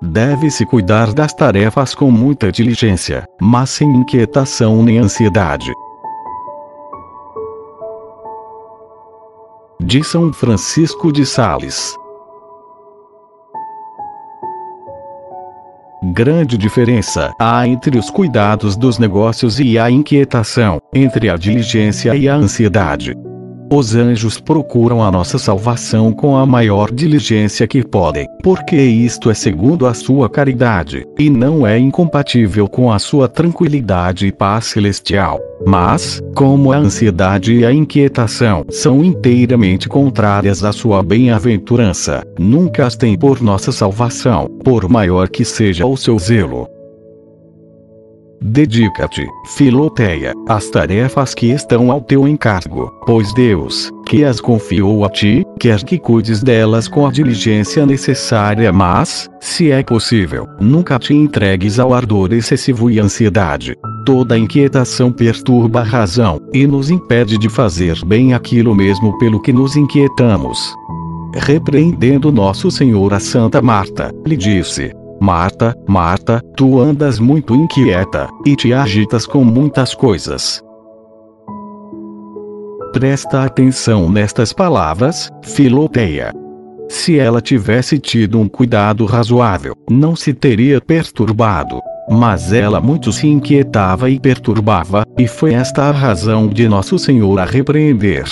Deve-se cuidar das tarefas com muita diligência, mas sem inquietação nem ansiedade. De São Francisco de Sales. Grande diferença há entre os cuidados dos negócios e a inquietação, entre a diligência e a ansiedade. Os anjos procuram a nossa salvação com a maior diligência que podem, porque isto é segundo a sua caridade, e não é incompatível com a sua tranquilidade e paz celestial. Mas, como a ansiedade e a inquietação são inteiramente contrárias à sua bem-aventurança, nunca as tem por nossa salvação, por maior que seja o seu zelo. Dedica-te, Filoteia, às tarefas que estão ao teu encargo, pois Deus, que as confiou a ti, quer que cuides delas com a diligência necessária, mas, se é possível, nunca te entregues ao ardor excessivo e ansiedade. Toda inquietação perturba a razão, e nos impede de fazer bem aquilo mesmo pelo que nos inquietamos. Repreendendo Nosso Senhor a Santa Marta, lhe disse: Marta, Marta, tu andas muito inquieta, e te agitas com muitas coisas. Presta atenção nestas palavras, Filoteia. Se ela tivesse tido um cuidado razoável, não se teria perturbado. Mas ela muito se inquietava e perturbava, e foi esta a razão de Nosso Senhor a repreender.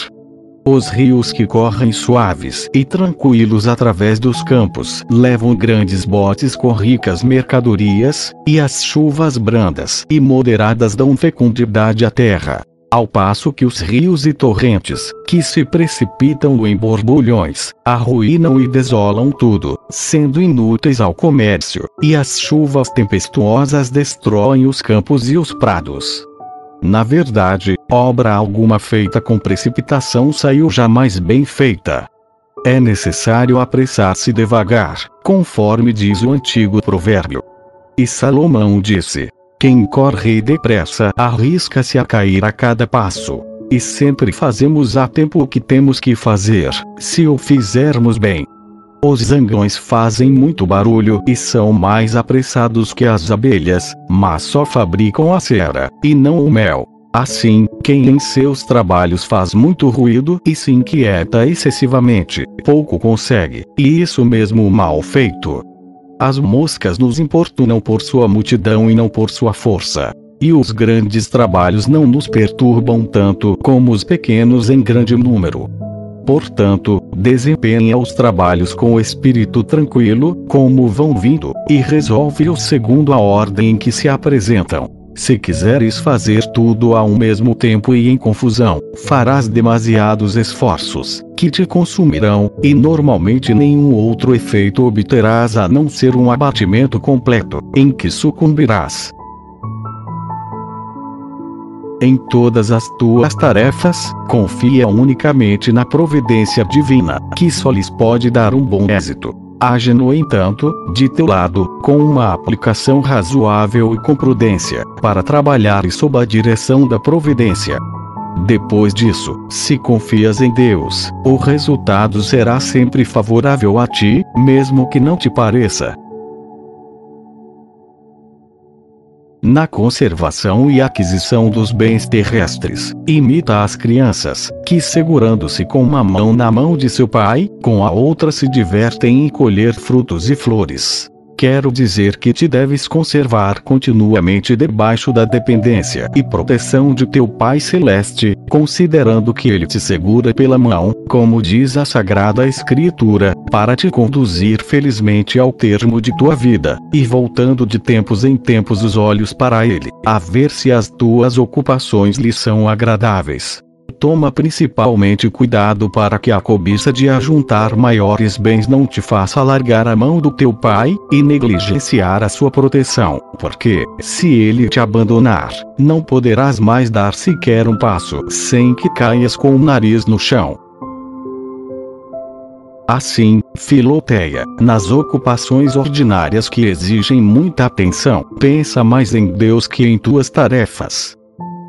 Os rios que correm suaves e tranquilos através dos campos levam grandes botes com ricas mercadorias, e as chuvas brandas e moderadas dão fecundidade à terra. Ao passo que os rios e torrentes, que se precipitam em borbulhões, arruinam e desolam tudo, sendo inúteis ao comércio, e as chuvas tempestuosas destroem os campos e os prados. Na verdade, obra alguma feita com precipitação saiu jamais bem feita. É necessário apressar-se devagar, conforme diz o antigo provérbio. E Salomão disse: Quem corre depressa arrisca-se a cair a cada passo. E sempre fazemos a tempo o que temos que fazer, se o fizermos bem. Os zangões fazem muito barulho e são mais apressados que as abelhas, mas só fabricam a cera, e não o mel. Assim, quem em seus trabalhos faz muito ruído e se inquieta excessivamente, pouco consegue, e isso mesmo mal feito. As moscas nos importunam por sua multidão e não por sua força. E os grandes trabalhos não nos perturbam tanto como os pequenos em grande número. Portanto, desempenha os trabalhos com espírito tranquilo, como vão vindo, e resolve-os segundo a ordem em que se apresentam. Se quiseres fazer tudo ao mesmo tempo e em confusão, farás demasiados esforços, que te consumirão, e normalmente nenhum outro efeito obterás a não ser um abatimento completo, em que sucumbirás. Em todas as tuas tarefas, confia unicamente na providência divina, que só lhes pode dar um bom êxito. Age, no entanto, de teu lado, com uma aplicação razoável e com prudência, para trabalhar sob a direção da providência. Depois disso, se confias em Deus, o resultado será sempre favorável a ti, mesmo que não te pareça. Na conservação e aquisição dos bens terrestres. Imita as crianças, que segurando-se com uma mão na mão de seu pai, com a outra se divertem em colher frutos e flores. Quero dizer que te deves conservar continuamente debaixo da dependência e proteção de teu Pai Celeste, considerando que Ele te segura pela mão, como diz a Sagrada Escritura, para te conduzir felizmente ao termo de tua vida, e voltando de tempos em tempos os olhos para Ele, a ver se as tuas ocupações lhe são agradáveis toma principalmente cuidado para que a cobiça de ajuntar maiores bens não te faça largar a mão do teu pai, e negligenciar a sua proteção, porque, se ele te abandonar, não poderás mais dar sequer um passo sem que caias com o nariz no chão. Assim, Filoteia, nas ocupações ordinárias que exigem muita atenção, pensa mais em Deus que em tuas tarefas.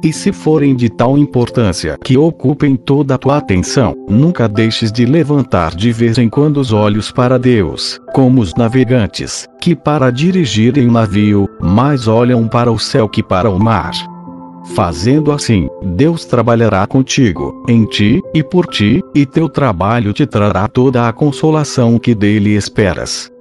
E se forem de tal importância que ocupem toda a tua atenção, nunca deixes de levantar de vez em quando os olhos para Deus, como os navegantes, que para dirigirem o navio, mais olham para o céu que para o mar. Fazendo assim, Deus trabalhará contigo, em ti e por ti, e teu trabalho te trará toda a consolação que dele esperas.